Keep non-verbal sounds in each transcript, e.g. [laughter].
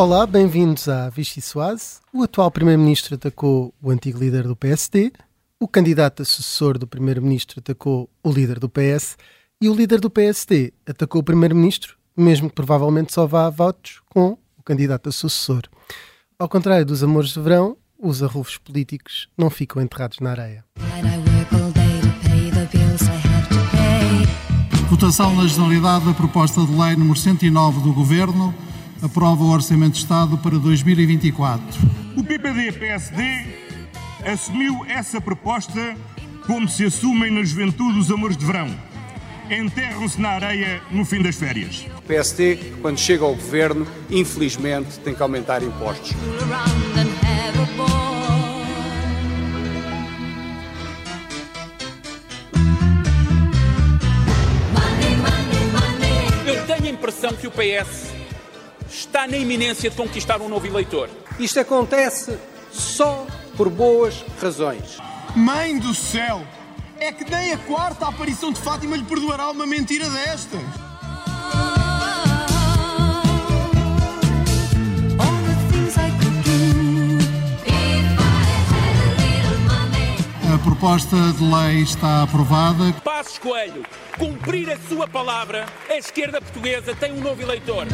Olá, bem-vindos à Vichy Soase. O atual Primeiro-Ministro atacou o antigo líder do PSD, o candidato a sucessor do Primeiro-Ministro atacou o líder do PS e o líder do PSD atacou o Primeiro-Ministro, mesmo que provavelmente só vá a votos com o candidato a sucessor. Ao contrário dos amores de verão, os arrufos políticos não ficam enterrados na areia. Votação na Generalidade da proposta de lei número 109 do Governo aprova o Orçamento de Estado para 2024. O PPD-PSD assumiu essa proposta como se assumem na juventude os amores de verão. Enterram-se na areia no fim das férias. O PSD, quando chega ao governo, infelizmente tem que aumentar impostos. Eu tenho a impressão que o PS está na iminência de conquistar um novo eleitor. Isto acontece só por boas razões. Mãe do céu! É que nem a quarta aparição de Fátima lhe perdoará uma mentira destas. A proposta de lei está aprovada. Passos Coelho, cumprir a sua palavra, a esquerda portuguesa tem um novo eleitor.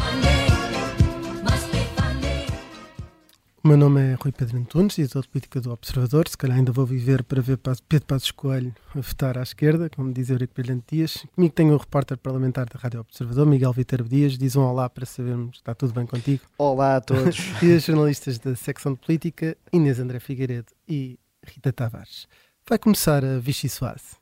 O meu nome é Rui Pedro Antunes, editor de política do Observador. Se calhar ainda vou viver para ver Pedro Passos Coelho a votar à esquerda, como diz Eurico Brilhante Dias. Comigo tenho o repórter parlamentar da Rádio Observador, Miguel Viterbo Dias. Diz um olá para sabermos que está tudo bem contigo. Olá a todos. [laughs] e os jornalistas da secção de política, Inês André Figueiredo e Rita Tavares. Vai começar a Vichy Soase.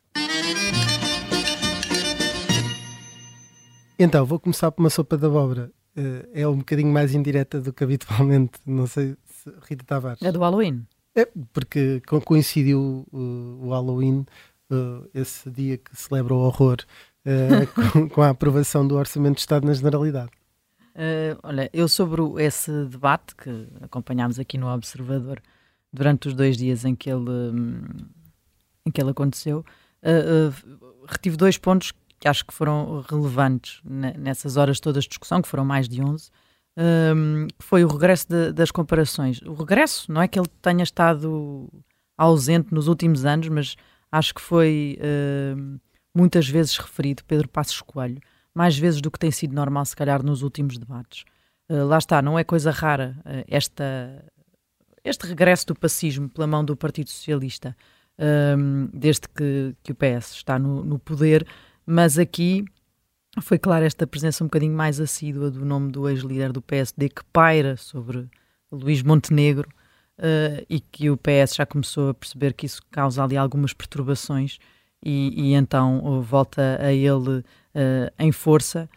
Então, vou começar por uma sopa de abóbora. Uh, é um bocadinho mais indireta do que habitualmente. Não sei se Rita Tavares. É do Halloween. É, porque coincidiu uh, o Halloween, uh, esse dia que celebra o horror, [laughs] com, com, a aprovação do Orçamento de Estado na Generalidade. olha, eu sobre esse debate que acompanhámos aqui no Observador durante os dois dias em que ele, um, em que ele aconteceu, retive dois pontos que acho que foram relevantes nessas horas todas de discussão, que foram mais de 11, um, foi o regresso de, das comparações. O regresso, não é que ele tenha estado ausente nos últimos anos, mas acho que foi uh, muitas vezes referido Pedro Passos Coelho, mais vezes do que tem sido normal, se calhar, nos últimos debates. Uh, lá está, não é coisa rara uh, esta, este regresso do pacismo pela mão do Partido Socialista, desde que, que, o PS está no, no poder, mas aqui foi claro esta presença um bocadinho mais assídua do nome do ex-líder do PSD que paira sobre Luís Montenegro uh, e que o PS já começou a perceber que isso causa ali algumas perturbações e, e então uh, volta a ele uh, em força,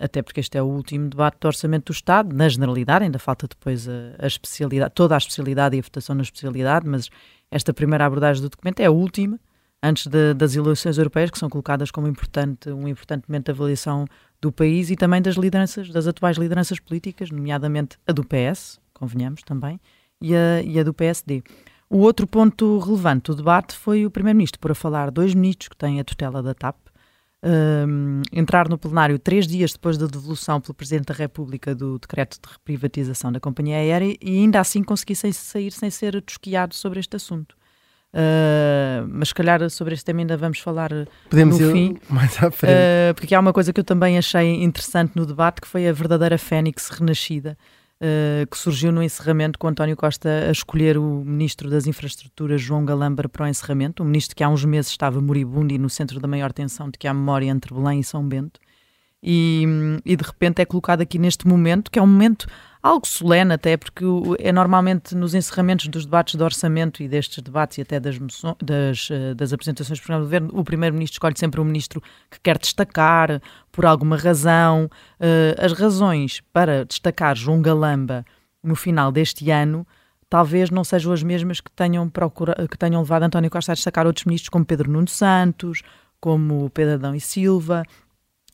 até porque este é o último debate do Orçamento do Estado, na generalidade, ainda falta depois a, a especialidade, toda a especialidade e a votação na especialidade, mas esta primeira abordagem do documento é a última, antes de, das eleições europeias, que são colocadas como importante, um importante momento de avaliação do país e também das lideranças, das atuais lideranças políticas, nomeadamente a do PS, convenhamos também, e a, e a do PSD. O outro ponto relevante do debate foi o Primeiro-Ministro, por a falar dois ministros que têm a tutela da TAP, um, entrar no plenário três dias depois da devolução pelo Presidente da República do decreto de reprivatização da companhia aérea e ainda assim conseguissem sair sem ser tosquiado sobre este assunto. Uh, mas se calhar sobre este tema ainda vamos falar Podemos no fim. mais à frente. Uh, porque há uma coisa que eu também achei interessante no debate, que foi a verdadeira fênix renascida, uh, que surgiu no encerramento com António Costa a escolher o Ministro das Infraestruturas, João Galambra, para o encerramento, um ministro que há uns meses estava moribundo e no centro da maior tensão de que há memória entre Belém e São Bento. E, e de repente é colocado aqui neste momento, que é um momento algo solene até, porque é normalmente nos encerramentos dos debates de orçamento e destes debates e até das, das, eh, das apresentações do programa do governo, o primeiro-ministro escolhe sempre um ministro que quer destacar por alguma razão. Uh, as razões para destacar João Galamba no final deste ano talvez não sejam as mesmas que tenham, procura, que tenham levado António Costa a destacar outros ministros como Pedro Nuno Santos, como Pedro Adão e Silva,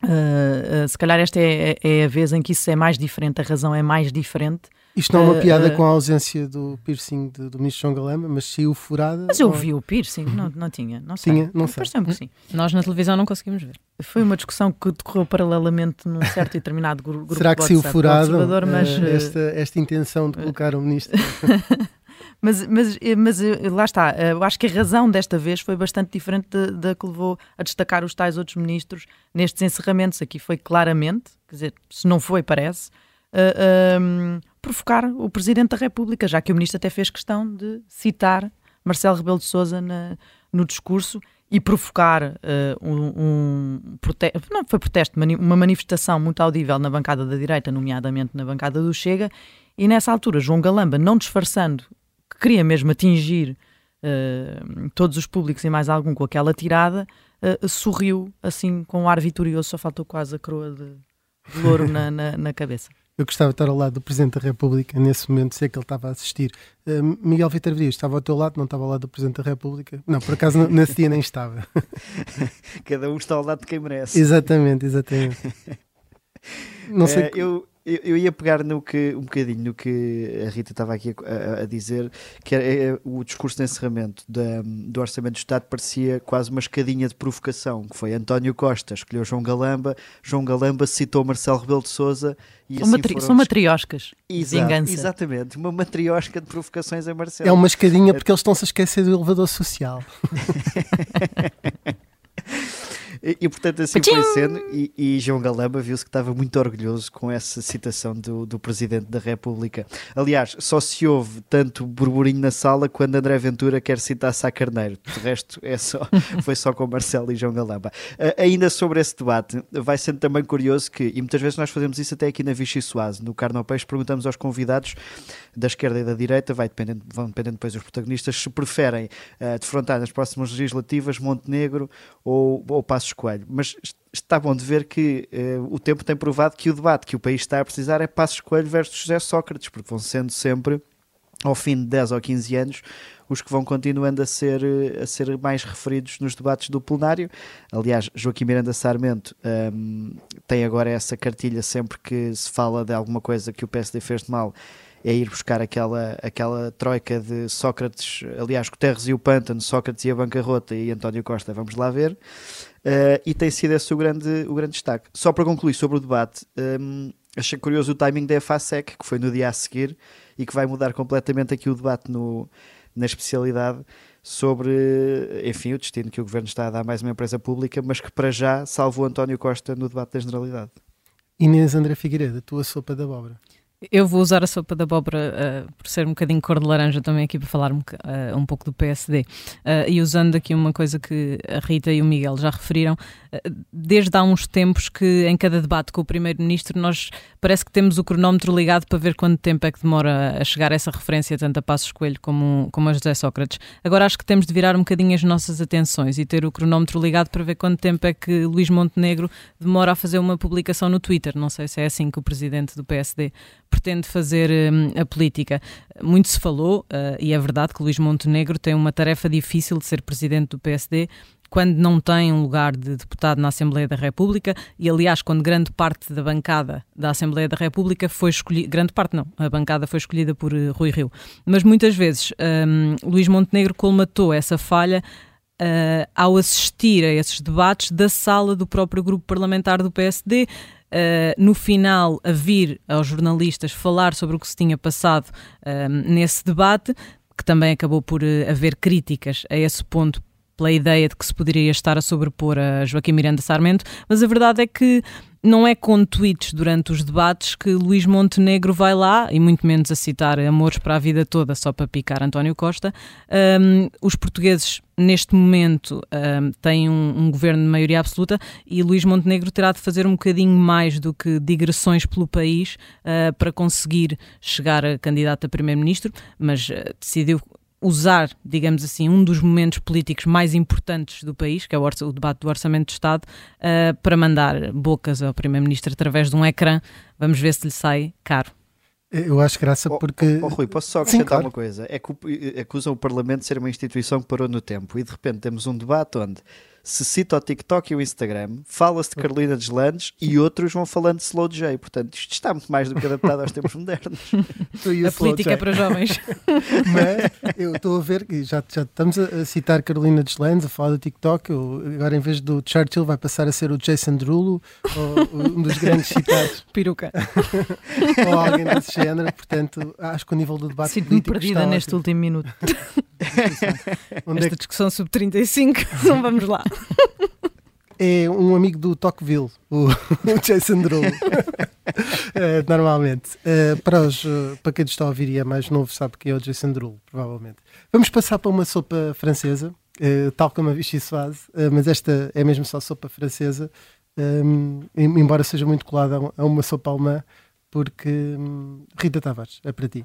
Uh, uh, se calhar esta é, é, a vez em que isso é mais diferente, a razão é mais diferente, Isto não é uma Uh, piada uh, com a ausência do piercing de- do ministro João Galamba, mas saiu furada. Mas eu ou- vi o piercing, não, não tinha, não sei. Tinha? Não sei. Pareceu-me que sim. Nós na televisão não conseguimos ver. Foi uma discussão que decorreu paralelamente num certo e determinado gru- grupo Será que saiu furado mas, eh, eh, esta, esta intenção de colocar o ministro? [laughs] Mas, mas, mas eh, lá está, eh, eu acho que a razão desta vez foi bastante diferente da- que levou a destacar os tais outros ministros nestes encerramentos. Aqui foi claramente, quer dizer, se não foi, parece, eh, ehm, provocar o Presidente da República, já que o ministro até fez questão de citar Marcelo Rebelo de Sousa no discurso e provocar eh, um, um protesto, não foi protesto, uma manifestação muito audível na bancada da direita, nomeadamente na bancada do Chega, e nessa altura João Galamba, não disfarçando que queria mesmo atingir eh, todos os públicos e mais algum com aquela tirada, eh, sorriu assim com um ar vitorioso, só faltou quase a coroa de, de louro na, [laughs] na, na cabeça. Eu gostava de estar ao lado do Presidente da República nesse momento, sei que ele estava a assistir. Eh, Miguel Vitor Dias estava ao teu lado, não estava ao lado do Presidente da República? Não, por acaso nesse dia nem estava. [laughs] Cada um está ao lado de quem merece. exatamente, exatamente. [laughs] Não sei. Eh, eu, eu, eu ia pegar no que, um bocadinho no que a Rita estava aqui a, a- a dizer, que era, é, o discurso de encerramento da- do Orçamento do Estado parecia quase uma escadinha de provocação, que foi António Costa escolheu João Galamba, João Galamba citou Marcelo Rebelo de Sousa e São, assim matri foram são matrioscas. Exato, vingança. Exatamente, uma matriosca de provocações a Marcelo. É uma escadinha porque eles estão-se a esquecer do elevador social. [laughs] E, e, portanto assim foi sendo e, e João Galamba viu-se que estava muito orgulhoso com essa citação do, do Presidente da República. Aliás, só se ouve tanto burburinho na sala quando André Ventura quer citar Sá Carneiro. De resto, é só, [laughs] foi só com Marcelo e João Galamba. Ah, ainda sobre esse debate, vai sendo também curioso que, e muitas vezes nós fazemos isso até aqui na Vichy Soase, no Carno Peixe, perguntamos aos convidados da esquerda e da direita, vai dependendo, vão dependendo depois dos protagonistas, se preferem ah, defrontar nas próximas legislativas Montenegro ou, ou Passos Coelho. Mas est- está bom de ver que eh, o tempo tem provado que o debate que o país está a precisar é Passos Coelho versus José Sócrates, porque vão sendo sempre, ao fim de 10 ou 15 anos, os que vão continuando a ser, eh, a ser mais referidos nos debates do plenário. Aliás, Joaquim Miranda Sarmento hum, tem agora essa cartilha sempre que se fala de alguma coisa que o PSD fez de mal, é ir buscar aquela, aquela troika de Sócrates, aliás, Guterres e o Pântano, Sócrates e a bancarrota e António Costa, vamos lá ver. Uh, e tem sido esse o grande, o grande destaque. Só para concluir sobre o debate, um, achei curioso o timing da EFASEC, que foi no dia a seguir e que vai mudar completamente aqui o debate no, na especialidade sobre, enfim, o destino que o governo está a dar a mais uma empresa pública, mas que para já salvou António Costa no debate da Generalidade. Inês André Figueiredo, a tua sopa de abóbora. Eu vou usar a sopa da abóbora uh, por ser um bocadinho cor de laranja também aqui para falar um, uh, um pouco do PSD. Uh, e usando aqui uma coisa que a Rita e o Miguel já referiram, desde há uns tempos que em cada debate com o Primeiro-Ministro nós parece que temos o cronómetro ligado para ver quanto tempo é que demora a chegar essa referência tanto a Passos Coelho como, como a José Sócrates. Agora acho que temos de virar um bocadinho as nossas atenções e ter o cronómetro ligado para ver quanto tempo é que Luís Montenegro demora a fazer uma publicação no Twitter. Não sei se é assim que o Presidente do PSD pretende fazer hum, a política. Muito se falou, uh, e é verdade que Luís Montenegro tem uma tarefa difícil de ser presidente do PSD quando não tem um lugar de deputado na Assembleia da República e, aliás, quando grande parte da bancada da Assembleia da República foi escolhida, grande parte não, a bancada foi escolhida por uh, Rui Rio. Mas muitas vezes um, Luís Montenegro colmatou essa falha Uh, ao assistir a esses debates da sala do próprio grupo parlamentar do PSD, uh, no final a vir aos jornalistas falar sobre o que se tinha passado uh, nesse debate, que também acabou por haver críticas a esse ponto pela ideia de que se poderia estar a sobrepor a Joaquim Miranda Sarmento, mas a verdade é que não é com tweets durante os debates que Luís Montenegro vai lá, e muito menos a citar amores para a vida toda só para picar António Costa. Um, os portugueses, neste momento, um, têm um, um, governo de maioria absoluta e Luís Montenegro terá de fazer um bocadinho mais do que digressões pelo país uh, para conseguir chegar a candidato a primeiro-ministro, mas uh, decidiu usar, digamos assim, um dos momentos políticos mais importantes do país, que é o, o debate do Orçamento de Estado, uh, para mandar bocas ao Primeiro-Ministro através de um ecrã. Vamos ver se lhe sai caro. Eu acho graça porque. Oh, oh, Rui, posso só acrescentar claro. uma coisa? É que acusam o Parlamento de ser uma instituição que parou no tempo e de repente temos um debate onde se cita o TikTok e o Instagram, fala-se de Carolina Deslandes e outros vão falando de Slow J. Portanto, isto está muito mais do que adaptado aos tempos modernos. [laughs] a política é para jovens. [laughs] Mas eu estou a ver que já, já estamos a citar Carolina Deslandes, a falar do TikTok. Eu, agora, em vez do Churchill, vai passar a ser o Jason Derulo, ou, um dos grandes citados. [laughs] Peruca. ou alguém desse género. Portanto, acho que o nível do debate Sinto-me perdida neste último minuto. Onde Esta é discussão sub [laughs] 35, não vamos lá. É um amigo do Tocqueville, o, [laughs] Jason Derulo. uh, [laughs] normalmente. Uh, para, os, uh, para quem está a ouvir e é mais novo, sabe que é o Jason Derulo, provavelmente. Vamos passar para uma sopa francesa, tal como a Vichy Soise, mas esta é mesmo só sopa francesa, um, embora seja muito colada a uma sopa alemã, porque um, Rita Tavares, é para ti.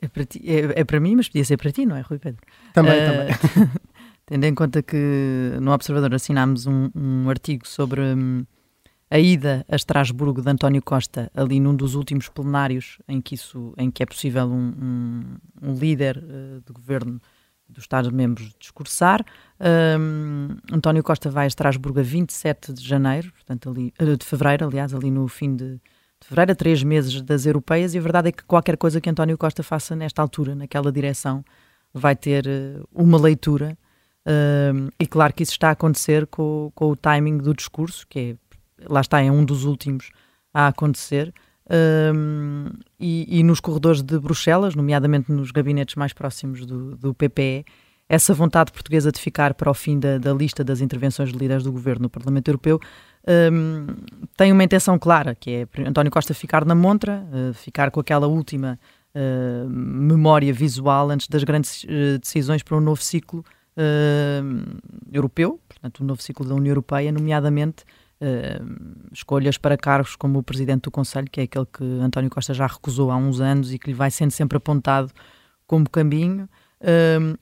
É para, ti, é, é, para mim, mas podia ser para ti, não é, Rui Pedro? Também, também. [laughs] Tendo em conta que no Observador assinámos um, um artigo sobre um, a ida a Estrasburgo de António Costa, ali num dos últimos plenários em que, isso, em que é possível um, um, um líder uh, de governo dos Estados-membros discursar. Um, António Costa vai a Estrasburgo a 27 de janeiro, portanto ali, uh, de fevereiro, aliás, ali no fim de, de fevereiro, a três meses das europeias, e a verdade é que qualquer coisa que António Costa faça nesta altura, naquela direção, vai ter uh, uma leitura Uh, e claro que isso está a acontecer com, com, o timing do discurso, que é, lá está, é um dos últimos a acontecer. Uh, e, e, nos corredores de Bruxelas, nomeadamente nos gabinetes mais próximos do, do PPE, essa vontade portuguesa de ficar para o fim da, da lista das intervenções de líderes do governo no Parlamento Europeu um, tem uma intenção clara, que é António Costa ficar na montra, uh, ficar com aquela última uh, memória visual antes das grandes uh, decisões para um novo ciclo europeu, portanto, o novo ciclo da União Europeia, nomeadamente escolhas para cargos como o Presidente do Conselho, que é aquele que António Costa já recusou há uns anos e que lhe vai sendo sempre apontado como caminho.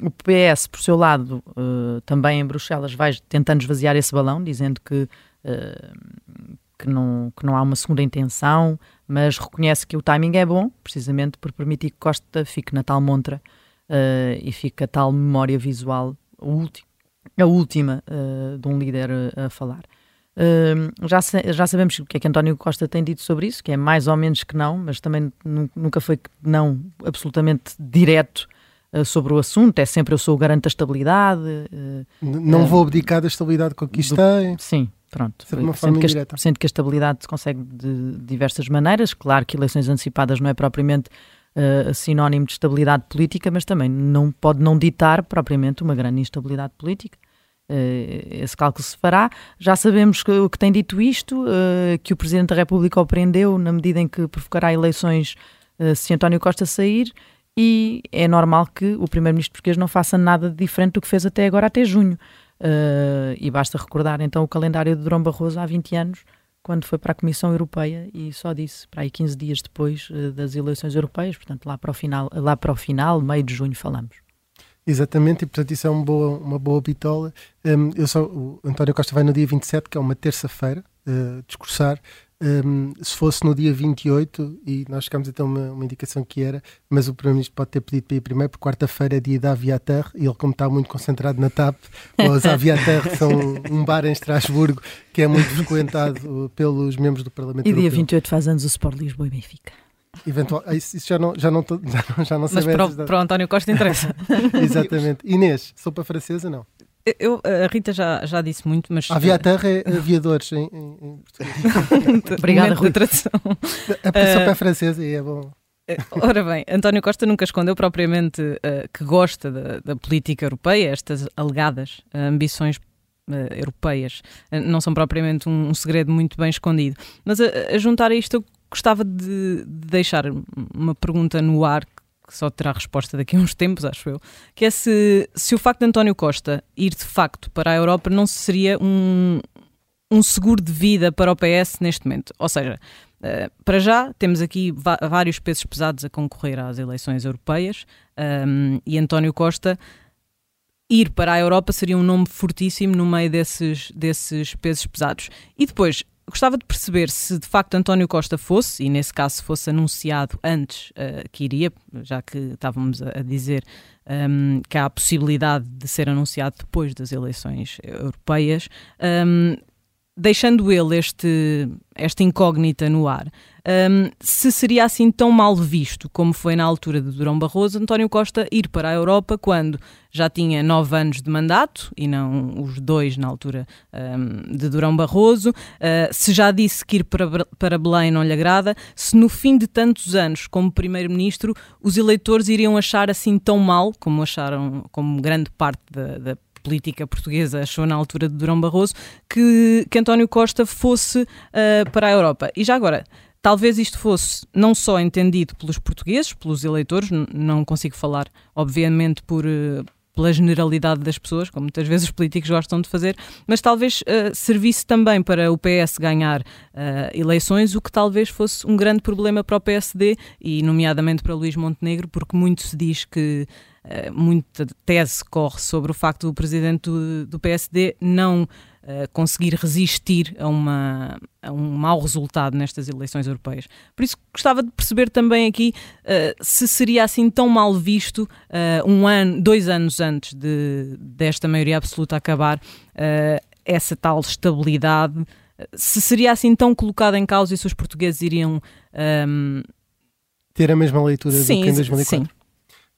O PS, por seu lado, uh, também em Bruxelas, vai tentando esvaziar esse balão, dizendo que, uh, que, não, que não há uma segunda intenção, mas reconhece que o timing é bom, precisamente por permitir que Costa fique na tal montra e fique a tal memória visual a, última, a última uh, de um líder a, falar. Uh, já, já sabemos o que é que António Costa tem dito sobre isso, que é mais ou menos que não, mas também nunca foi não absolutamente direto uh, sobre o assunto. É sempre eu sou o garante da estabilidade. Uh, não vou abdicar da estabilidade que conquistei. Do, sim, pronto. De uma forma sendo, que a, sendo que a estabilidade se consegue de diversas maneiras. Claro que eleições antecipadas não é propriamente uh, sinónimo de estabilidade política, mas também não pode não ditar propriamente uma grande instabilidade política. Uh, esse cálculo se fará. Já sabemos que, que tem dito isto, uh, que o Presidente da República o prendeu na medida em que provocará eleições se António Costa sair, e é normal que o Primeiro-Ministro português não faça nada de diferente do que fez até agora, até junho. E basta recordar então o calendário de Durão Barroso há 20 anos, quando foi para a Comissão Europeia e só disse para aí 15 dias depois uh, das eleições europeias, portanto lá para o final, lá para o final, meio de junho falamos. Exatamente, e portanto isso é uma boa, uma boa bitola. Um, eu só, o António Costa vai no dia 27, que é uma terça-feira, uh, discursar, um, se fosse no dia 28, e nós chegamos então a uma, uma indicação que era, mas o Primeiro-Ministro pode ter pedido para ir primeiro, porque quarta-feira é dia da Aviatar, e ele, como está muito concentrado na TAP, [laughs] os Aviatar são um bar em Estrasburgo que é muito frequentado pelos membros do Parlamento E dia 28 faz anos o Sport Lisboa e Benfica. Eventual, ah, isso, isso já não, já não, [laughs] já não, já não Mas para, o, para o António Costa interessa. [laughs] Exatamente. Inês, sopa francesa, não? Eu, a Rita já, já disse muito, mas. Aviaterra é aviadores em, em, em português. [laughs] Obrigada, Rui. tradução. A pessoa uh, é francesa e é bom. Eh, ora bem, António Costa nunca escondeu propriamente uh, que gosta da, da, política europeia, estas alegadas uh, ambições uh, europeias não são propriamente um, um, segredo muito bem escondido. Mas a, a juntar a isto, eu gostava de, de deixar uma pergunta no ar que só terá resposta daqui a uns tempos, acho eu, que é se, se o facto de António Costa ir de facto para a Europa não seria um, um seguro de vida para o PS neste momento. Ou seja, uh, para já temos aqui vários pesos pesados a concorrer às eleições europeias um, ehm, e António Costa ir para a Europa seria um nome fortíssimo no meio desses, desses pesos pesados. E depois, gostava de perceber se de facto António Costa fosse, e nesse caso fosse anunciado antes uh, que iria, já que estávamos a, dizer um, que há a possibilidade de ser anunciado depois das eleições europeias, um, deixando ele este, esta incógnita no ar, um, se seria assim tão mal visto como foi na altura de Durão Barroso, António Costa ir para a Europa quando já tinha nove anos de mandato e não os dois na altura um, de Durão Barroso, uh, se já disse que ir para, para Belém não lhe agrada, se no fim de tantos anos como Primeiro-Ministro os eleitores iriam achar assim tão mal como acharam, como grande parte da, da política portuguesa achou na altura de Durão Barroso que, que António Costa fosse uh, para a Europa. E já agora, talvez isto fosse não só entendido pelos portugueses, pelos eleitores, não consigo falar, obviamente, por, uh, pela generalidade das pessoas, como muitas vezes os políticos gostam de fazer, mas talvez uh, servisse também para o PS ganhar uh, eleições, o que talvez fosse um grande problema para o PSD e, nomeadamente, para Luís Montenegro, porque muito se diz que eh, muita tese corre sobre o facto do presidente do, do PSD não uh, conseguir resistir a, uma, a um mau resultado nestas eleições europeias. Por isso gostava de perceber também aqui uh, se seria assim tão mal visto um ano, dois anos antes de, desta maioria absoluta acabar, essa tal estabilidade, se seria assim tão colocada em causa e se os portugueses iriam um... ter a mesma leitura sim, do que em 2004. Sim.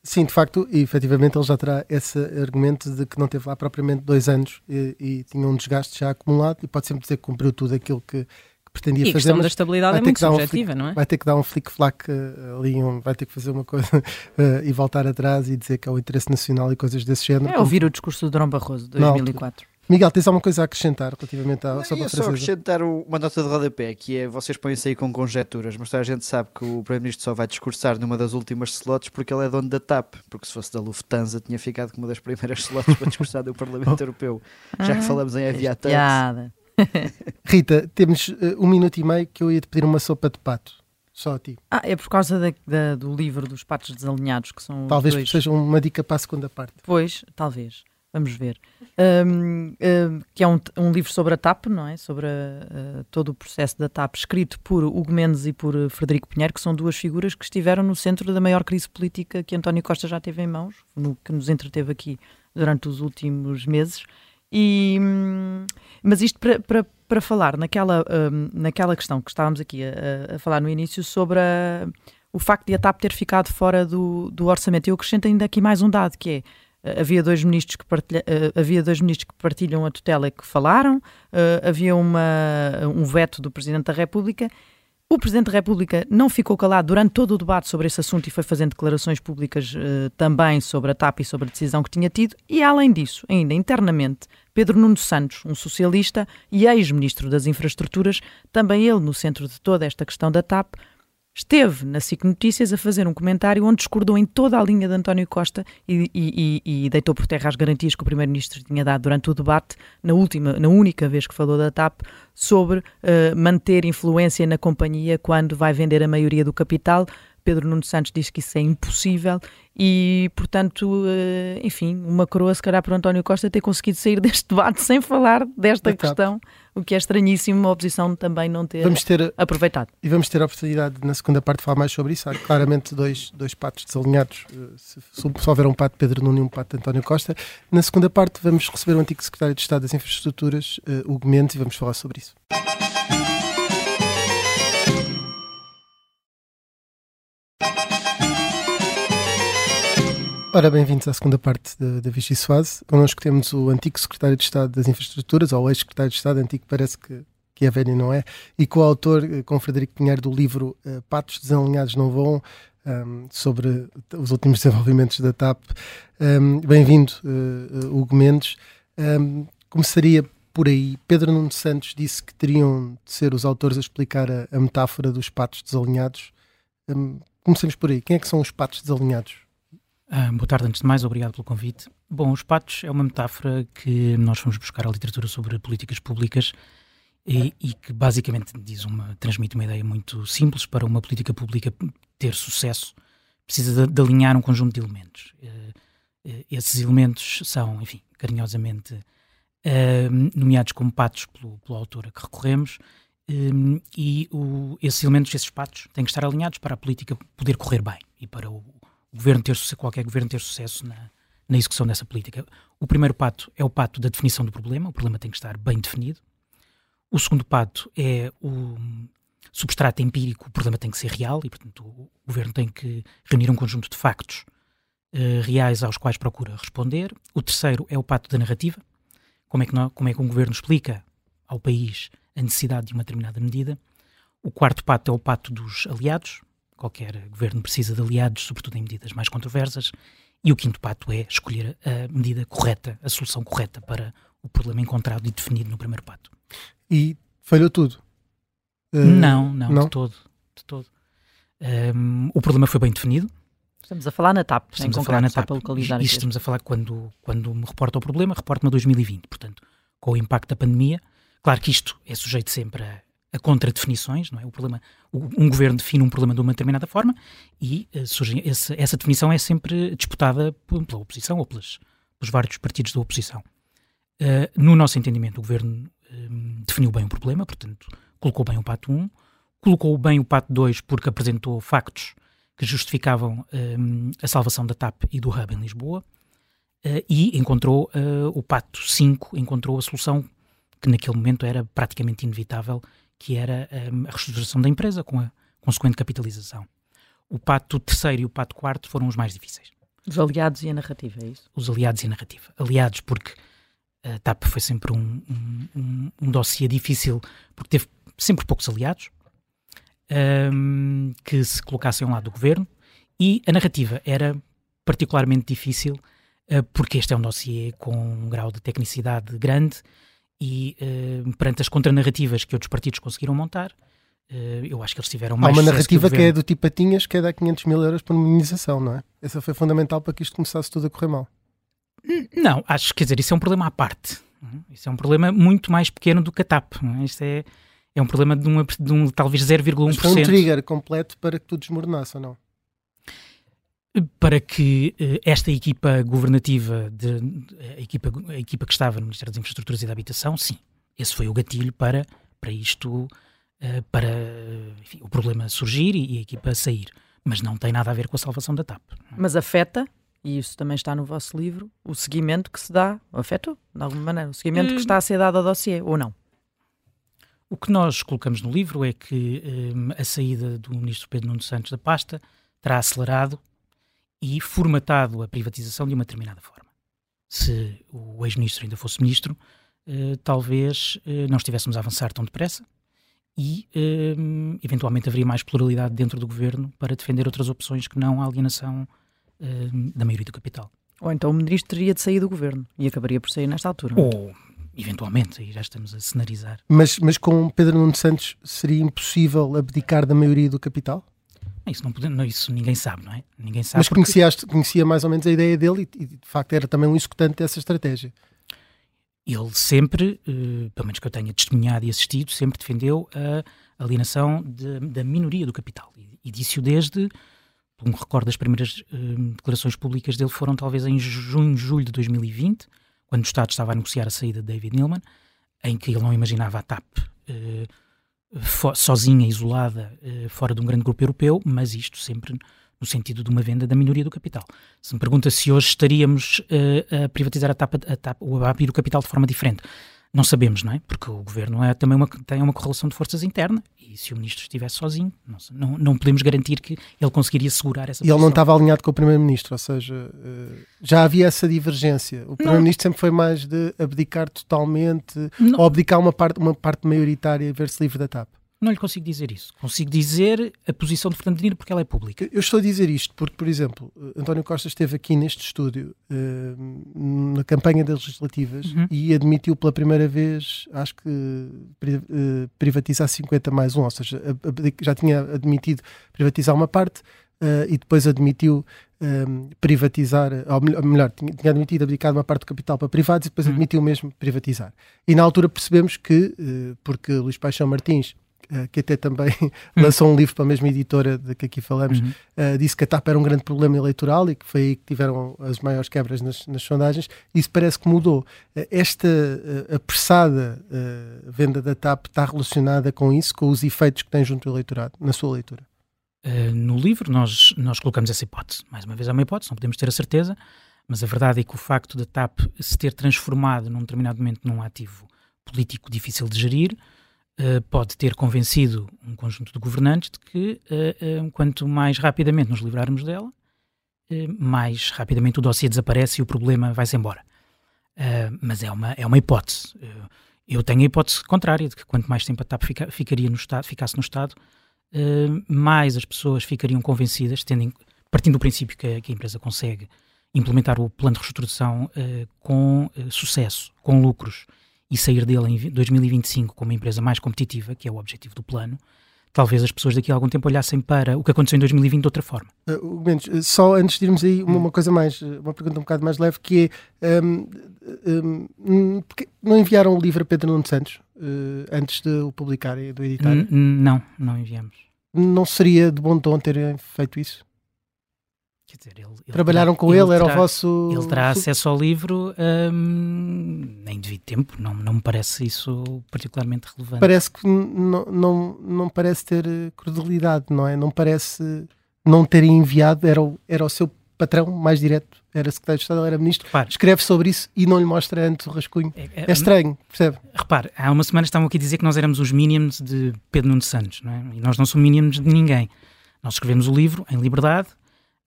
Sim, de facto, e efetivamente ele já terá esse argumento de que não teve lá propriamente dois anos e, e tinha um desgaste já acumulado e pode sempre dizer que cumpriu tudo aquilo que, que pretendia e a fazer. Mas da estabilidade é muito subjetiva, um não é? Vai ter que dar um flick-flack uh, ali, um, vai ter que fazer uma coisa uh, [laughs] e voltar atrás e dizer que é o interesse nacional e coisas desse género. É ouvir o discurso do Durão Barroso, de 2004. Não, Miguel, tens alguma coisa a acrescentar relativamente à sopa francesa? só acrescentar uma nota de rodapé, que é, vocês põem-se aí com conjecturas, mas toda a gente sabe que o Primeiro-Ministro só vai discursar numa das últimas slots porque ele é dono da TAP, porque se fosse da Lufthansa tinha ficado com uma das primeiras [laughs] slots para discursar no Parlamento Europeu, já que ah, falamos em aviataxi. [laughs] Rita, temos uh, um minuto e meio que eu ia te pedir uma sopa de pato. Só a ti. Ah, é por causa da, da, do livro dos patos desalinhados, que são. Talvez dois... seja uma dica para a segunda parte. Pois, talvez. Vamos ver. Um, um, que é um, um, livro sobre a TAP, não é? Sobre a, todo o processo da TAP, escrito por Hugo Mendes e por Frederico Pinheiro, que são duas figuras que estiveram no centro da maior crise política que António Costa já teve em mãos, no, que nos entreteve aqui durante os últimos meses. E, hum, mas isto para, falar naquela, um, naquela questão que estávamos aqui a, a falar no início sobre o facto de a TAP ter ficado fora do, do orçamento. Eu acrescento ainda aqui mais um dado que é havia dois ministros que partilha, uh, havia dois ministros que partilham a tutela e que falaram, uh, havia uma, um veto do Presidente da República. O Presidente da República não ficou calado durante todo o debate sobre esse assunto e foi fazendo declarações públicas também sobre a TAP e sobre a decisão que tinha tido. E além disso, ainda internamente, Pedro Nuno Santos, um socialista e ex-ministro das Infraestruturas, também ele no centro de toda esta questão da TAP, esteve na SIC Notícias a fazer um comentário onde discordou em toda a linha de António Costa e, e, e, deitou por terra as garantias que o Primeiro-Ministro tinha dado durante o debate, na última, na única vez que falou da TAP, sobre uh, manter influência na companhia quando vai vender a maioria do capital. Pedro Nuno Santos diz que isso é impossível e, portanto, uh, enfim, uma coroa se calhar para António Costa ter conseguido sair [laughs] deste debate sem falar desta questão o que é estranhíssimo a oposição também não ter, ter aproveitado. E vamos ter a oportunidade na segunda parte de falar mais sobre isso. Há claramente dois, dois patos desalinhados. Eh, se, se houver um pato de Pedro Nuno e um pato de António Costa. Na segunda parte vamos receber o antigo secretário de Estado das Infraestruturas, uh, Hugo Mendes, e vamos falar sobre isso. Ora, bem-vindos à segunda parte da Vichy Soase. Connosco temos o antigo secretário de Estado das Infraestruturas, ou ex-secretário de Estado, antigo parece que, que é velho e não é, e co-autor eh, com Frederico Pinheiro do livro uh, Patos Desalinhados Não Voam, um, sobre os últimos [laughs] desenvolvimentos da TAP. Um, Bem-vindo, uh, Hugo Mendes. Um, começaria por aí. Pedro Nuno Santos disse que teriam de ser os autores a explicar a, a metáfora dos patos desalinhados. Um, comecemos por aí. Quem é que são os patos desalinhados? Ah, boa tarde, antes de mais, obrigado pelo convite. Bom, os patos é uma metáfora que nós fomos buscar a literatura sobre políticas públicas e, e, que basicamente diz uma, transmite uma ideia muito simples para uma política pública ter sucesso, precisa de, de alinhar um conjunto de elementos. Uh, esses elementos são, enfim, carinhosamente uh, nomeados como patos pelo, pelo autor a que recorremos, e o, esses elementos, esses patos, têm que estar alinhados para a política poder correr bem e para o governo ter qualquer governo ter sucesso na, na execução dessa política. O primeiro pato é o pato da definição do problema, o problema tem que estar bem definido. O segundo pato é o substrato empírico, o problema tem que ser real e, portanto, o governo tem que reunir um conjunto de factos uh, reais aos quais procura responder. O terceiro é o pato da narrativa, como é que, não, como é que um governo explica ao país a necessidade de uma determinada medida. O quarto pato é o pato dos aliados. Qualquer governo precisa de aliados, sobretudo em medidas mais controversas. E o quinto pato é escolher a medida correta, a solução correta para o problema encontrado e definido no primeiro pato. E falhou tudo? Uh, não, não, não, de todo. De todo. Um, o problema foi bem definido. Estamos a falar na TAP, estamos a falar na TAP. Localizar isto estamos a falar quando, quando me reporta o problema, reporta-me a 2020. Portanto, com o impacto da pandemia, Claro que isto é sujeito sempre a, a contradefinições, não é? O problema, um governo define um problema de uma determinada forma e uh, surge esse, essa definição é sempre disputada pela oposição ou pelos, pelos vários partidos da oposição. Uh, no nosso entendimento, o governo um, definiu bem o problema, portanto, colocou bem o Pato 1, colocou bem o Pato 2 porque apresentou factos que justificavam a salvação da TAP e do Hub em Lisboa, uh, e encontrou o Pato 5, encontrou a solução que naquele momento era praticamente inevitável, que era um, a reestruturação da empresa com a consequente capitalização. O pato terceiro e o pato quarto foram os mais difíceis. Os aliados e a narrativa, é isso? Os aliados e a narrativa. Aliados porque a TAP foi sempre um, um, um, um dossiê difícil, porque teve sempre poucos aliados um, que se colocassem ao lado do governo, e a narrativa era particularmente difícil uh, porque este é um dossiê com um grau de tecnicidade grande e uh, perante as contranarrativas que outros partidos conseguiram montar, uh, eu acho que eles tiveram mais Há uma narrativa que, que, é do tipo Patinhas que é dar 500 mil euros para uma imunização, não é? Essa foi fundamental para que isto começasse tudo a correr mal. Não, acho que quer dizer, isso é um problema à parte. É? Isso é um problema muito mais pequeno do que a TAP. É? Isto é, é um problema de, uma, de um talvez 0,1%. Foi um trigger completo para que tudo desmoronasse ou não? Para que uh, esta equipa governativa, de, a, equipa, a equipa que estava no Ministério das Infraestruturas e da Habitação, sim, esse foi o gatilho para, para isto, uh, para enfim, o problema surgir e, a equipa sair. Mas não tem nada a ver com a salvação da TAP. Mas afeta, e isso também está no vosso livro, o seguimento que se dá, afeta de alguma maneira, o seguimento que eh, está a ser dado ao dossiê, ou não? O que nós colocamos no livro é que um, a saída do ministro Pedro Nuno Santos da pasta terá acelerado e formatado a privatização de uma determinada forma. Se o ex-ministro ainda fosse ministro, eh, talvez eh, não estivéssemos a avançar tão depressa e eh, eventualmente haveria mais pluralidade dentro do governo para defender outras opções que não a alienação eh, da maioria do capital. Ou então o ministro teria de sair do governo e acabaria por sair nesta altura. Ou, eventualmente, aí já estamos a cenarizar. Mas, mas com Pedro Nuno Santos seria impossível abdicar da maioria do capital? Isso, não, não, isso ninguém sabe, não é? Ninguém sabe Mas porque... conhecia, conhecia mais ou menos a ideia dele e, e, de facto era também um executante dessa estratégia. Ele sempre, uh, pelo menos que eu tenha testemunhado e assistido, sempre defendeu a alienação de, da minoria do capital. E, e disse-o desde, me recordo, das primeiras uh, declarações públicas dele foram talvez em junho, julho de 2020, quando o Estado estava a negociar a saída de David Neilman, em que ele não imaginava a TAP uh, sozinha, isolada, uh, fora de um grande grupo europeu, mas isto sempre no sentido de uma venda da minoria do capital. Se me pergunta se hoje estaríamos uh, a privatizar a TAP, a TAP ou a abrir o capital de forma diferente, não sabemos, não é? Porque o governo é também uma, tem uma correlação de forças interna e se o ministro estivesse sozinho, não, não, podemos garantir que ele conseguiria segurar essa E ele não estava alinhado com o primeiro-ministro, ou seja, eh, já havia essa divergência. O primeiro-ministro sempre foi mais de abdicar totalmente não. ou abdicar uma parte, uma parte maioritária e ver-se livre da TAP. Não lhe consigo dizer isso. Consigo dizer a posição de Fernando Diniz porque ela é pública. Eu estou a dizer isto porque, por exemplo, António Costa esteve aqui neste estúdio uh, na campanha das legislativas uhum. e admitiu pela primeira vez, acho que, uh, privatizar 50 mais um, ou seja, já tinha admitido privatizar uma parte uh, e depois admitiu um, privatizar, ou melhor, tinha, tinha admitido abdicar uma parte do capital para privados e depois uhum. admitiu mesmo privatizar. E na altura percebemos que, porque Luís Paixão Martins que até também [laughs] lançou um livro para a mesma editora de que aqui falamos, uhum. uh, disse que a TAP era um grande problema eleitoral e que foi aí que tiveram as maiores quebras nas, nas sondagens. Isso parece que mudou. Uh, esta apressada venda da TAP está relacionada com isso, com os efeitos que tem junto ao eleitorado, na sua leitura? no livro nós, nós colocamos essa hipótese. Mais uma vez é uma hipótese, não podemos ter a certeza, mas a verdade é que o facto da TAP se ter transformado num determinado momento num ativo político difícil de gerir, uh, pode ter convencido um conjunto de governantes de que uh, uh, quanto mais rapidamente nos livrarmos dela, mais rapidamente o dossiê desaparece e o problema vai-se embora. mas é uma, é uma hipótese. eu tenho a hipótese contrária, de que quanto mais tempo a TAP fica, ficaria no estado, ficasse no Estado, mais as pessoas ficariam convencidas, tendo, partindo do princípio que a, que a empresa consegue implementar o plano de reestruturação com sucesso, com lucros, e sair dele em 2025 como uma empresa mais competitiva, que é o objetivo do plano, talvez as pessoas daqui a algum tempo olhassem para o que aconteceu em 2020 de outra forma. Uh, só antes de irmos aí, uma, uma, coisa mais, uh, uma pergunta um bocado mais leve, que é um, um, não enviaram o livro a Pedro Nuno Santos uh, antes de o publicar e do editar? Não, não enviamos. Não seria de bom tom terem feito isso? Quer dizer, ele, ele Trabalharam terá, com ele, ele era terá, o vosso. Ele terá acesso ao livro hum, em devido tempo, não, não me parece isso particularmente relevante. Parece que não, não, não parece ter eh, credibilidade, não é? Não parece não ter enviado, era o, era o seu patrão mais direto, era secretário de Estado, era ministro, repare, escreve sobre isso e não lhe mostra antes o rascunho. É, é, é estranho, percebe? Repare, há uma semana estavam aqui a dizer que nós éramos os minions de Pedro Nuno Santos, não é? E nós não somos minions de ninguém. Nós escrevemos o livro em liberdade,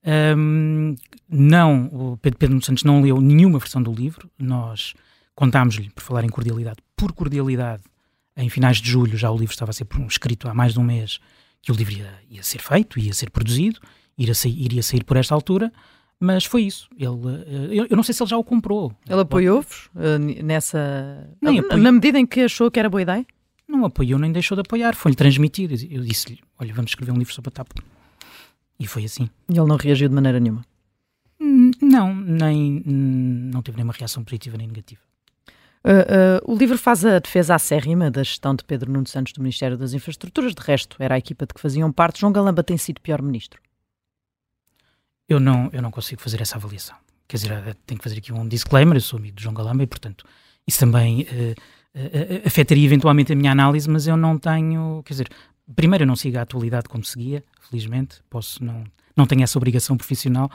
um, não, o Pedro, Pedro Santos não leu nenhuma versão do livro. Nós contámos-lhe, por falar em cordialidade, por cordialidade, em finais de julho já o livro estava a ser escrito há mais de um mês que o livro ia, ia ser feito, ia ser produzido, iria sair, iria sair por esta altura. Mas foi isso. Ele, eh, eu, eu não sei se ele já o comprou. Ele apoiou-vos uh, nessa. Nem apoiou. Na medida em que achou que era boa ideia? Não apoiou nem deixou de apoiar. Foi-lhe transmitido. Eu disse-lhe: Olha, vamos escrever um livro sobre a TAP. E foi assim. E ele não reagiu de maneira nenhuma? Hum, não, nem não teve nenhuma reação positiva nem negativa. Uh, uh, o livro faz a defesa acérrima da gestão de Pedro Nuno Santos do Ministério das Infraestruturas. De resto, era a equipa de que faziam parte. João Galamba tem sido pior ministro? Eu não, eu não consigo fazer essa avaliação. Quer dizer, eh, tenho que fazer aqui um disclaimer. Eu sou amigo de João Galamba e, portanto, isso também uh, afetaria eventualmente a minha análise, mas eu não tenho. Quer dizer, primeiro, eu não sigo a atualidade como seguia, felizmente, posso não, não tenho essa obrigação profissional.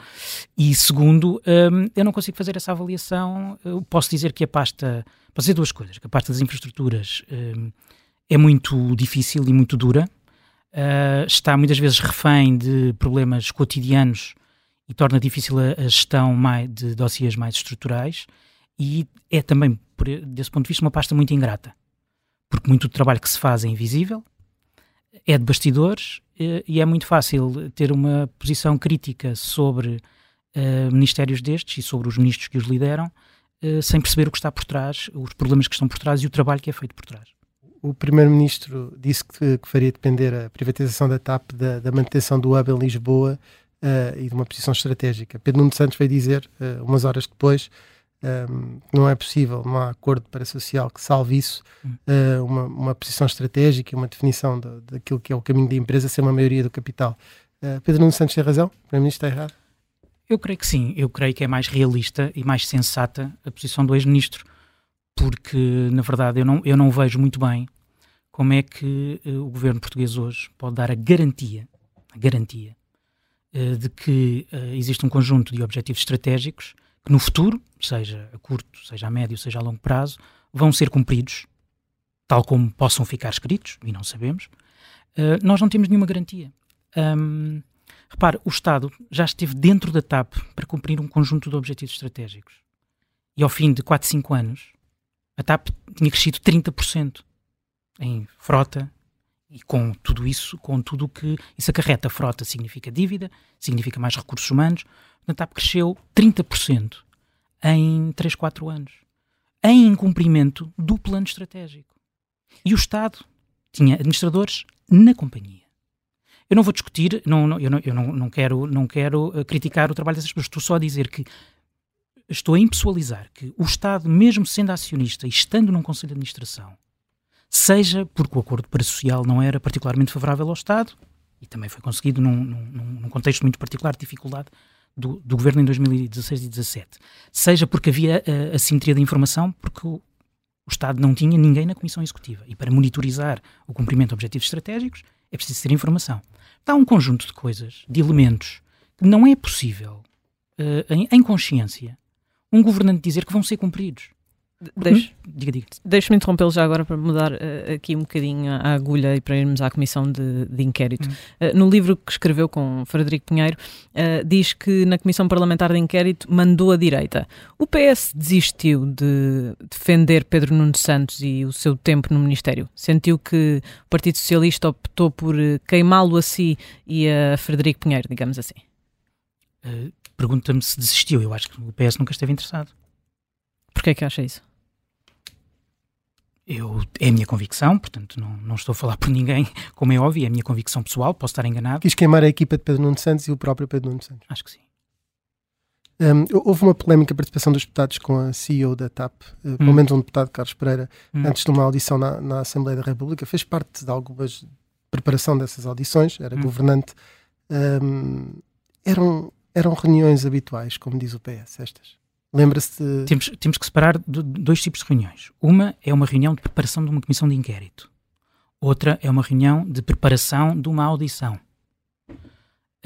E segundo, um, eu não consigo fazer essa avaliação. Eu posso dizer que a pasta, posso dizer duas coisas, que a pasta das infraestruturas um, é muito difícil e muito dura, uh, está muitas vezes refém de problemas cotidianos e torna difícil a, gestão de dossiês mais estruturais e é também, desse ponto de vista, uma pasta muito ingrata, porque muito do trabalho que se faz é invisível, é de bastidores eh, e é muito fácil ter uma posição crítica sobre uh, ministérios destes e sobre os ministros que os lideram uh, sem perceber o que está por trás, os problemas que estão por trás e o trabalho que é feito por trás. O Primeiro-Ministro disse que, que, faria depender a privatização da TAP da, da manutenção do hub em Lisboa uh, e de uma posição estratégica. Pedro Nuno Santos veio dizer, umas horas depois, um, não é possível, não há acordo para social que salve isso, uh, uma, uma posição estratégica, uma definição de, daquilo que é o caminho da empresa ser uma maioria do capital. Uh, Pedro Nuno Santos tem razão? Para mim está errado? Eu creio que sim, eu creio que é mais realista e mais sensata a posição do ex-ministro, porque na verdade eu não, eu não vejo muito bem como é que uh, o governo português hoje pode dar a garantia, a garantia de que existe um conjunto de objetivos estratégicos no futuro, seja a curto, seja a médio, seja a longo prazo, vão ser cumpridos, tal como possam ficar escritos, e não sabemos, uh, nós não temos nenhuma garantia. Um, repare, o Estado já esteve dentro da TAP para cumprir um conjunto de objetivos estratégicos. E ao fim de 4, 5 anos, a TAP tinha crescido 30% em frota, e com tudo isso, com tudo o que isso acarreta, frota significa dívida, significa mais recursos humanos, a TAP cresceu 30% em 3, 4 anos, em incumprimento do plano estratégico. E o Estado tinha administradores na companhia. Eu não vou discutir, não, não, eu, não, eu não, não quero, não quero uh, criticar o trabalho dessas pessoas, estou só a dizer que estou a impessoalizar que o Estado, mesmo sendo acionista e estando num Conselho de Administração, seja porque o acordo parasocial não era particularmente favorável ao Estado, e também foi conseguido num, num, num contexto muito particular de dificuldade do, do, governo em 2016 e 2017, seja porque havia uh, assimetria de informação, porque o, o Estado não tinha ninguém na Comissão Executiva. E para monitorizar o cumprimento de objetivos estratégicos é preciso ter informação. Há um conjunto de coisas, de elementos, que não é possível, uh, em, em consciência, um governante dizer que vão ser cumpridos. Deixe, diga, diga. Deixe-me interrompê-lo já agora para mudar uh, aqui um bocadinho a agulha e para irmos à comissão de, de inquérito. Hum. Uh, no livro que escreveu com Frederico Pinheiro, uh, diz que na comissão parlamentar de inquérito mandou a direita. O PS desistiu de defender Pedro Nuno Santos e o seu tempo no Ministério. Sentiu que o Partido Socialista optou por queimá-lo a si e a Frederico Pinheiro, digamos assim. Pergunta-me se desistiu. Eu acho que o PS nunca esteve interessado. Porquê é que acha isso? Eu, é a minha convicção, portanto não, não estou a falar por ninguém, [laughs] como é óbvio, é a minha convicção pessoal, posso estar enganado. Quis queimar a equipa de Pedro Nuno Santos e o próprio Pedro Nuno Santos. Acho que sim. Um, houve uma polémica participação dos deputados com a CEO da TAP, uh, hum. pelo menos um deputado, Carlos Pereira, hum. antes de uma audição na, na, Assembleia da República, fez parte de algumas preparação dessas audições, era hum. governante. Um, eram, eram reuniões habituais, como diz o PS, estas? Lembra-se de... temos, temos que separar de dois tipos de reuniões. Uma é uma reunião de preparação de uma comissão de inquérito. Outra é uma reunião de preparação de uma audição.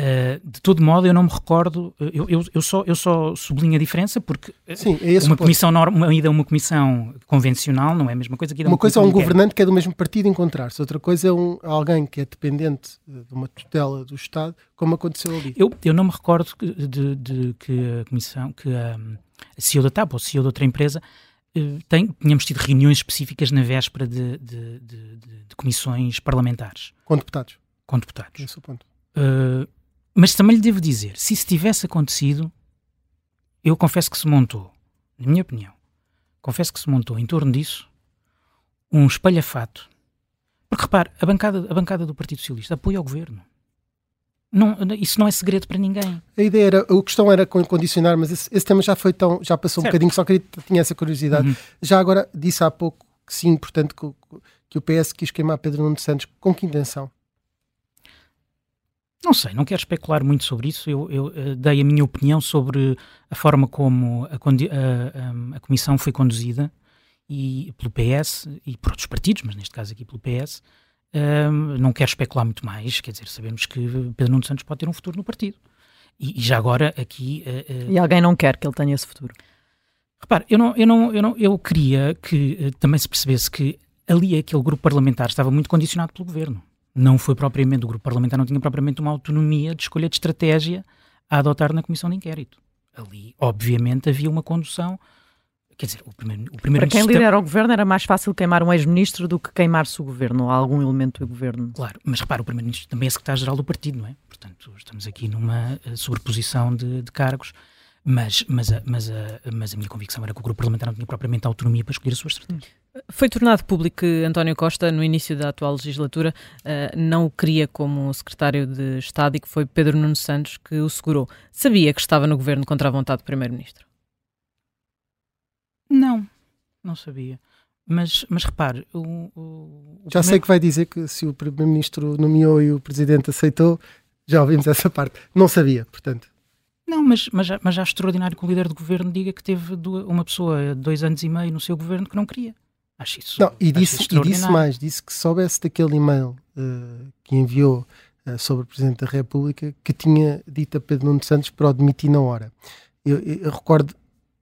Uh, de todo modo, eu não me recordo, eu, eu, eu, só, eu só sublinho a diferença porque Sim, é uma, comissão norma, uma ida a uma comissão convencional não é a mesma coisa que Uma, uma coisa é um governante que é do mesmo partido encontrar-se, outra coisa é um, alguém que é dependente de uma tutela do Estado, como aconteceu ali. Eu, eu não me recordo de, de que a comissão, que a, a CEO da TAP ou CEO de outra empresa, eh, tem, tínhamos tido reuniões específicas na véspera de, de, de, de comissões parlamentares. Com deputados. Com deputados. Esse é o ponto. Uh, mas também lhe devo dizer, se isso tivesse acontecido, eu confesso que se montou, na minha opinião, confesso que se montou em torno disso um espalhafato. Porque repare, a bancada, a bancada do Partido Socialista apoia o governo. Não, isso não é segredo para ninguém. A ideia era, a questão era condicionar, mas esse, esse tema já foi tão, já passou certo. um bocadinho, só queria tinha essa curiosidade. Uhum. Já agora disse há pouco que sim, portanto, que, que o PS quis queimar Pedro Nuno Santos. Com que intenção? Não sei, não quero especular muito sobre isso. Eu, eu uh, dei a minha opinião sobre a forma como a, a, a, a Comissão foi conduzida e pelo PS e por outros partidos, mas neste caso aqui pelo PS, não quero especular muito mais, quer dizer, sabemos que Pedro Nuno Santos pode ter um futuro no partido. E, e já agora aqui. Uh, uh, e alguém não quer que ele tenha esse futuro? Repare, eu, não, eu, não, eu, não, eu queria que uh, também se percebesse que ali aquele grupo parlamentar estava muito condicionado pelo governo. Não foi propriamente, o grupo parlamentar não tinha propriamente uma autonomia de escolha de estratégia a adotar na comissão de inquérito. Ali, obviamente, havia uma condução Quer dizer, o primeiro, o primeiro Para quem lidera o governo era mais fácil queimar um ex-ministro do que queimar-se o governo, ou algum elemento do governo. Claro, mas repara, o primeiro-ministro também é secretário-geral do partido, não é? Portanto, estamos aqui numa eh, sobreposição de, de cargos, mas, mas, a, mas, a, mas a minha convicção era que o grupo parlamentar não tinha propriamente autonomia para escolher a sua estratégia. Foi tornado público que António Costa, no início da atual legislatura, eh, não o queria como secretário de Estado e que foi Pedro Nuno Santos que o segurou. Sabia que estava no governo contra a vontade do primeiro-ministro? Não, não sabia. Mas, mas repare, o, o, o já primeiro... sei que vai dizer que se o Primeiro-Ministro nomeou e o Presidente aceitou, já ouvimos essa parte. Não sabia, portanto. Não, mas, mas, já, mas é extraordinário que o líder do governo diga que teve uma pessoa dois anos e meio no seu governo que não queria. Acho isso. Não, e disse, e disse mais: disse que soubesse daquele e-mail uh, que enviou uh, sobre o Presidente da República que tinha dito a Pedro Nuno Santos para o demitir na hora. Eu, eu recordo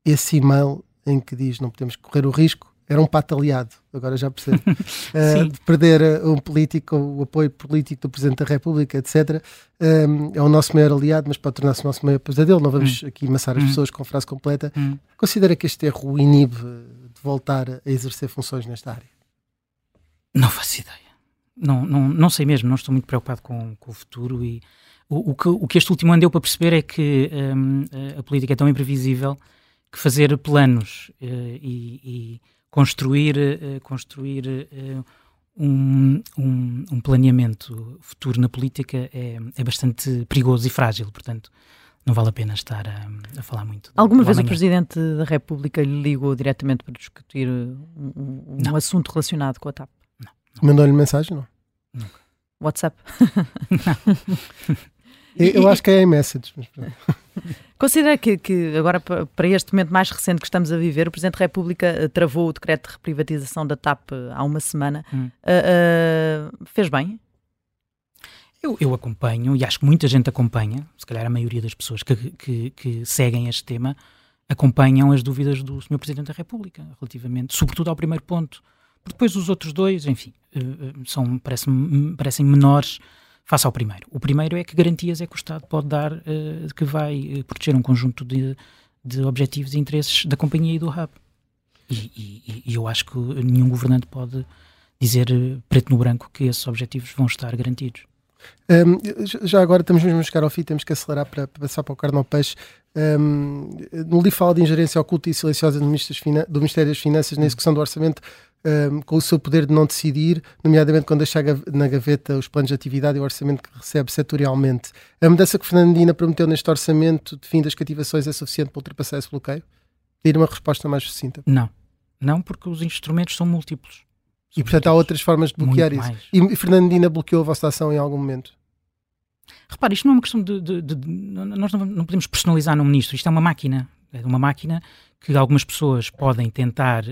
esse e-mail em que diz não podemos correr o risco, era um pato aliado, agora já percebo, [laughs] uh, de perder uh, um político, o apoio político do Presidente da República, etc. Um, é o nosso maior aliado, mas pode tornar-se o nosso maior pesadelo. Não vamos hum. aqui amassar as hum. pessoas com frase completa. Hum. Considera que este erro o inibe de voltar a exercer funções nesta área? Não faço ideia. Não, não, não sei mesmo, não estou muito preocupado com, com o futuro e o, o, que, o que este último ano deu para perceber é que um, a política é tão imprevisível que fazer planos uh, e, e, construir, uh, construir uh, um, um, um, planeamento futuro na política é, é bastante perigoso e frágil, portanto não vale a pena estar a, a falar muito. Alguma vez amanhã. o Presidente da República lhe ligou diretamente para discutir um, um assunto relacionado com a TAP? Mandou-lhe mensagem, não? Nunca. WhatsApp. Eu, eu acho que é iMessage. Mas... [laughs] Considera que, que agora, para este momento mais recente que estamos a viver, o Presidente da República eh, travou o decreto de reprivatização da TAP eh, há uma semana. Hum. Uh, uh, fez bem? Eu, eu, acompanho, e acho que muita gente acompanha, se calhar a maioria das pessoas que, que, que seguem este tema, acompanham as dúvidas do Sr. Presidente da República, relativamente, sobretudo ao primeiro ponto. Porque depois os outros dois, enfim, são, parecem, parecem menores face ao primeiro. O primeiro é que garantias é que o Estado pode dar uh, que vai proteger um conjunto de, de objetivos e interesses da companhia e do hub. E, e, e eu acho que nenhum governante pode dizer preto no branco que esses objetivos vão estar garantidos. Um, já agora estamos mesmo a chegar ao fim, temos que acelerar para, para passar para o carne ao peixe. Um, no livro fala de ingerência oculta e silenciosa do Ministério das Finanças na execução do orçamento, um, com o seu poder de não decidir, nomeadamente quando deixa na gaveta os planos de atividade e o orçamento que recebe setorialmente. A mudança que Fernandina prometeu neste orçamento de fim das cativações é suficiente para ultrapassar esse bloqueio? Ter uma resposta mais sucinta. Não. Não, porque os instrumentos são múltiplos. E portanto há outras formas de bloquear Muito isso. E Fernandina bloqueou a vossa ação em algum momento? Repare, isto não é uma questão de. de, de, de nós não, não, podemos personalizar no ministro. Isto é uma máquina. É uma máquina que algumas pessoas podem tentar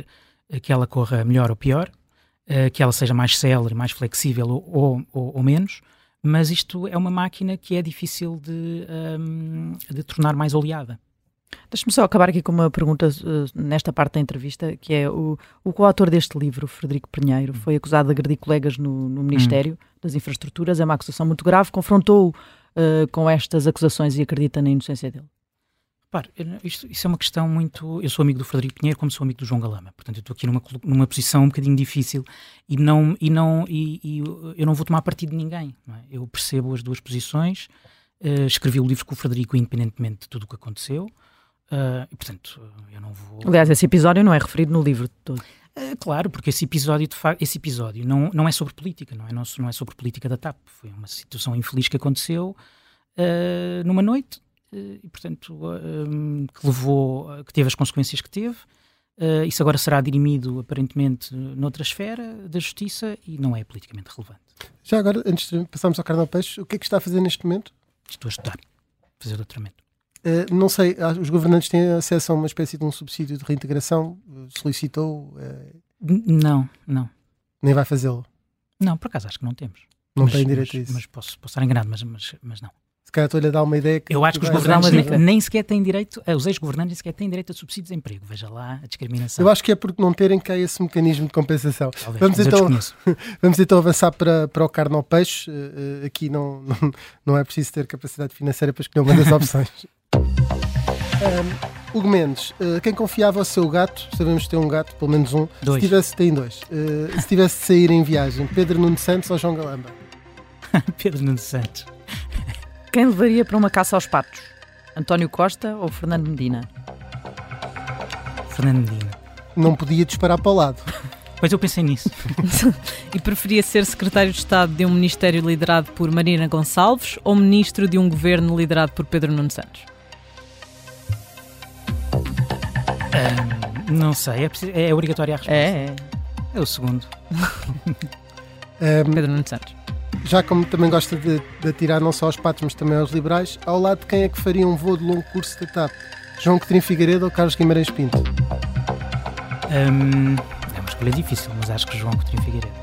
que ela corra melhor ou pior, uh, que ela seja mais célere, mais flexível ou, ou, ou, menos, mas isto é uma máquina que é difícil de, um, de tornar mais oleada. Deixa-me só acabar aqui com uma pergunta uh, nesta parte da entrevista, que é o, o coautor deste livro, Frederico Pinheiro, foi acusado de agredir colegas no, no Ministério hum. das Infraestruturas, é uma acusação muito grave, confrontou-o uh, com estas acusações e acredita na inocência dele? Repare, isto, isso é uma questão muito. Eu sou amigo do Frederico Pinheiro, como sou amigo do João Galama. Portanto, eu estou aqui numa, numa posição um bocadinho difícil e não e não e, e eu não vou tomar partido de ninguém. É? Eu percebo as duas posições. Uh, escrevi o livro com o Frederico, independentemente de tudo o que aconteceu. Uh, e, portanto, eu não vou. Aliás, esse episódio não é referido no livro todo. Uh, claro, porque esse episódio, de facto, esse episódio não, não é sobre política, não é, não, não é sobre política da TAP. Foi uma situação infeliz que aconteceu numa noite eh, e, portanto, um, que levou, que teve as consequências que teve. Uh, isso agora será dirimido, aparentemente, noutra esfera da justiça e não é politicamente relevante. Já agora, antes de passarmos ao carnal peixe, o que é que está a fazer neste momento? Estou a estudar, fazer doutoramento. Uh, não sei, os governantes têm acesso a uma espécie de um subsídio de reintegração? Solicitou? Uh... Não, não. Nem vai fazê-lo? Não, por acaso acho que não temos. Não mas, tem direito mas, a isso? Mas posso, posso estar enganado, mas, mas, mas não. Se calhar estou-lhe a dar uma ideia que. Eu acho que os governantes nem, nem, sequer têm direito, eh, os ex-governantes nem sequer têm direito a subsídios de emprego. Veja lá a discriminação. Eu acho que é porque não terem cá esse mecanismo de compensação. Talvez, vamos, então, [laughs] vamos então avançar para, para o carne ao peixe. Uh, aqui não, não, não é preciso ter capacidade financeira para escolher uma das [laughs] opções. um, Hugo Mendes, uh, quem confiava ao seu gato, sabemos ter um gato, pelo menos um, dois. se tivesse, tem dois, se tivesse de sair em viagem, Pedro Nuno Santos ou João Galamba? [laughs] Pedro Nuno Santos. Quem levaria para uma caça aos patos? António Costa ou Fernando Medina? Fernando Medina. Não podia disparar para o lado. Pois eu pensei nisso. [laughs] e preferia ser secretário de Estado de um ministério liderado por Marina Gonçalves ou ministro de um governo liderado por Pedro Nuno Santos? Um, não sei, é, preciso, é obrigatória a resposta. É, é. É o segundo. um, Pedro Nuno Santos já como também gosta de, de atirar não só aos patos, mas também aos liberais, ao lado de quem é que faria um voo de longo curso da TAP? João Coutinho Figueiredo ou Carlos Guimarães Pinto? Um, é uma escolha difícil, mas acho que João Coutinho Figueiredo.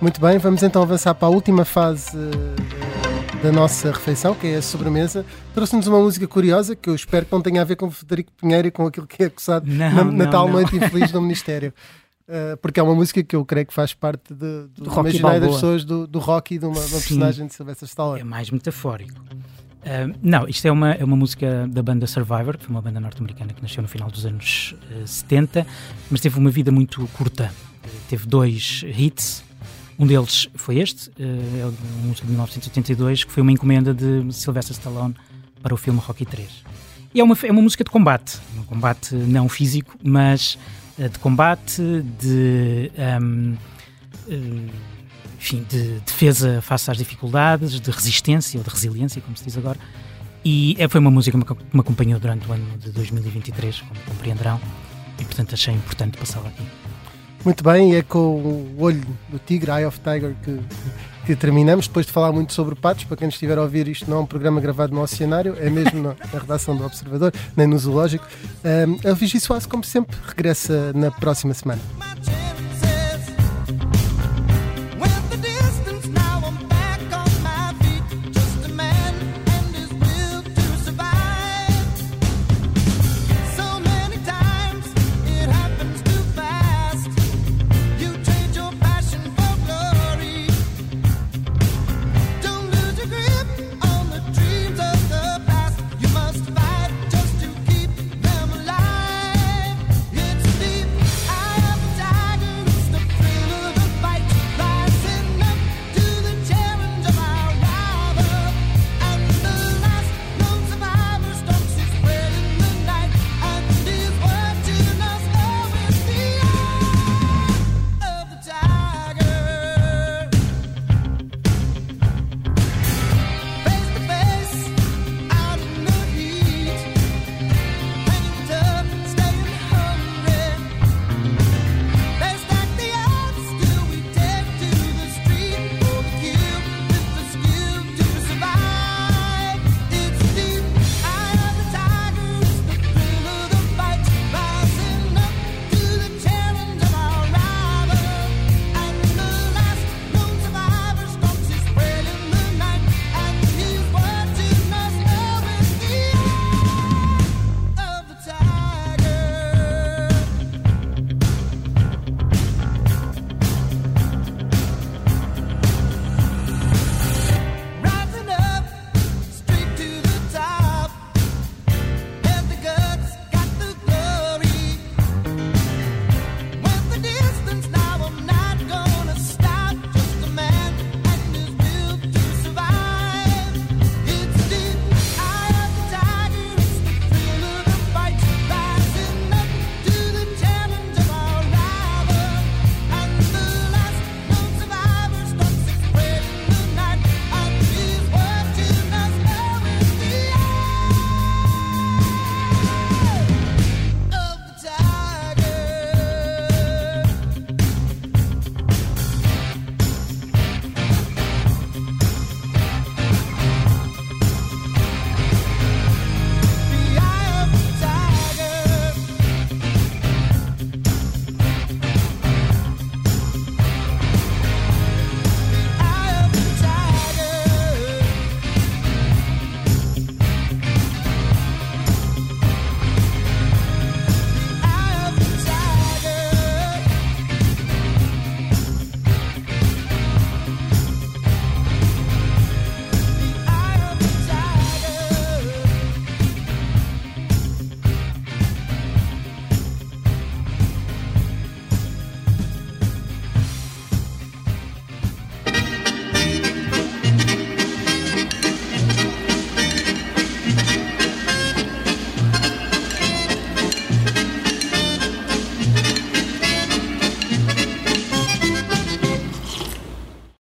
Muito bem, vamos então avançar para a última fase uh, da nossa refeição, que é a sobremesa. Trouxe-nos uma música curiosa que eu espero que não tenha a ver com Federico Pinheiro e com aquilo que é acusado não, na, não, na tal não. noite infeliz [laughs] no Ministério. Uh, porque é uma música que eu creio que faz parte de, do, do imaginário das pessoas do, do rock e de uma, uma personagem de Sylvester Stallone. É mais metafórico. Uh, não, isto é uma, é uma música da banda Survivor, que foi uma banda norte-americana que nasceu no final dos anos uh, 70, mas teve uma vida muito curta. Uh, teve dois hits, um deles foi este, é uma música de 1982, que foi uma encomenda de Sylvester Stallone para o filme Rocky 3. E é uma, é uma música de combate, um combate não físico, mas eh, de combate, de, um, eh, enfim, de defesa face às dificuldades, de resistência ou de resiliência, como se diz agora. E é, foi uma música que me acompanhou durante o ano de 2023, como compreenderão, e portanto achei importante passá-la aqui. Muito bem, é com o olho do tigre, Eye of Tiger, que, que terminamos. Depois de falar muito sobre patos, para quem estiver a ouvir, isto não é um programa gravado no Oceanário, é mesmo na, na redação do Observador, nem no Zoológico. Um, Vigi Soares, como sempre, regressa na próxima semana.